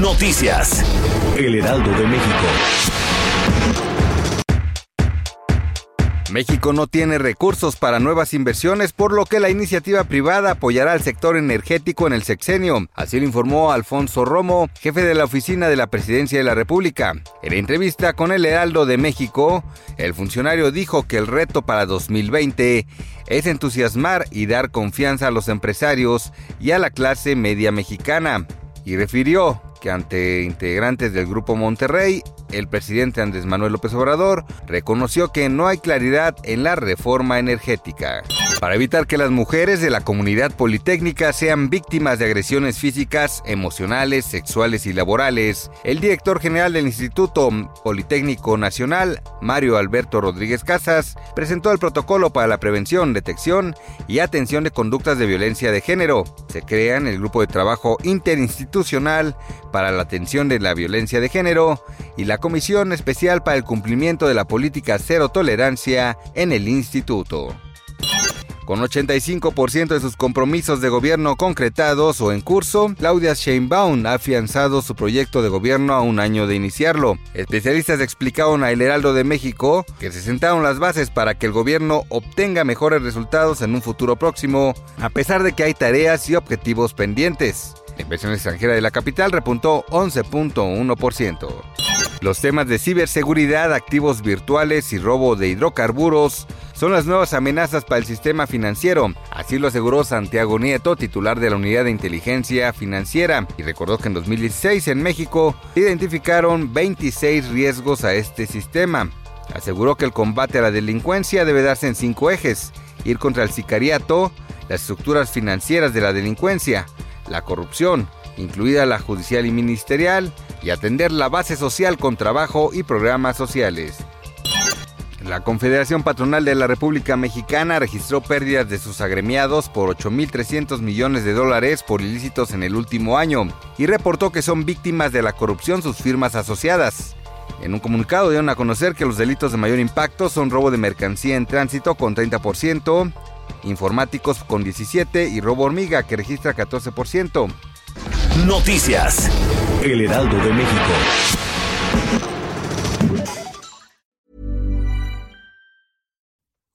Noticias. El Heraldo de México. México no tiene recursos para nuevas inversiones, por lo que la iniciativa privada apoyará al sector energético en el sexenio. Así lo informó Alfonso Romo, jefe de la oficina de la Presidencia de la República. En entrevista con el Heraldo de México, el funcionario dijo que el reto para 2020 es entusiasmar y dar confianza a los empresarios y a la clase media mexicana. Y refirió ante integrantes del Grupo Monterrey, el presidente Andrés Manuel López Obrador reconoció que no hay claridad en la reforma energética. Para evitar que las mujeres de la comunidad politécnica sean víctimas de agresiones físicas, emocionales, sexuales y laborales, el director general del Instituto Politécnico Nacional, Mario Alberto Rodríguez Casas, presentó el protocolo para la prevención, detección y atención de conductas de violencia de género. Se crea en el grupo de trabajo interinstitucional para la atención de la violencia de género y la Comisión Especial para el Cumplimiento de la Política Cero Tolerancia en el Instituto. Con 85% de sus compromisos de gobierno concretados o en curso, Claudia Sheinbaum ha afianzado su proyecto de gobierno a un año de iniciarlo. Especialistas explicaron a El Heraldo de México que se sentaron las bases para que el gobierno obtenga mejores resultados en un futuro próximo, a pesar de que hay tareas y objetivos pendientes. La inversión extranjera de la capital repuntó 11.1%. Los temas de ciberseguridad, activos virtuales y robo de hidrocarburos son las nuevas amenazas para el sistema financiero. Así lo aseguró Santiago Nieto, titular de la Unidad de Inteligencia Financiera, y recordó que en 2016 en México se identificaron 26 riesgos a este sistema. Aseguró que el combate a la delincuencia debe darse en cinco ejes. Ir contra el sicariato, las estructuras financieras de la delincuencia, la corrupción, incluida la judicial y ministerial, y atender la base social con trabajo y programas sociales. La Confederación Patronal de la República Mexicana registró pérdidas de sus agremiados por 8.300 millones de dólares por ilícitos en el último año y reportó que son víctimas de la corrupción sus firmas asociadas. En un comunicado dieron a conocer que los delitos de mayor impacto son robo de mercancía en tránsito con 30%, informáticos con 17% y robo hormiga que registra 14%. Noticias. El Heraldo de México.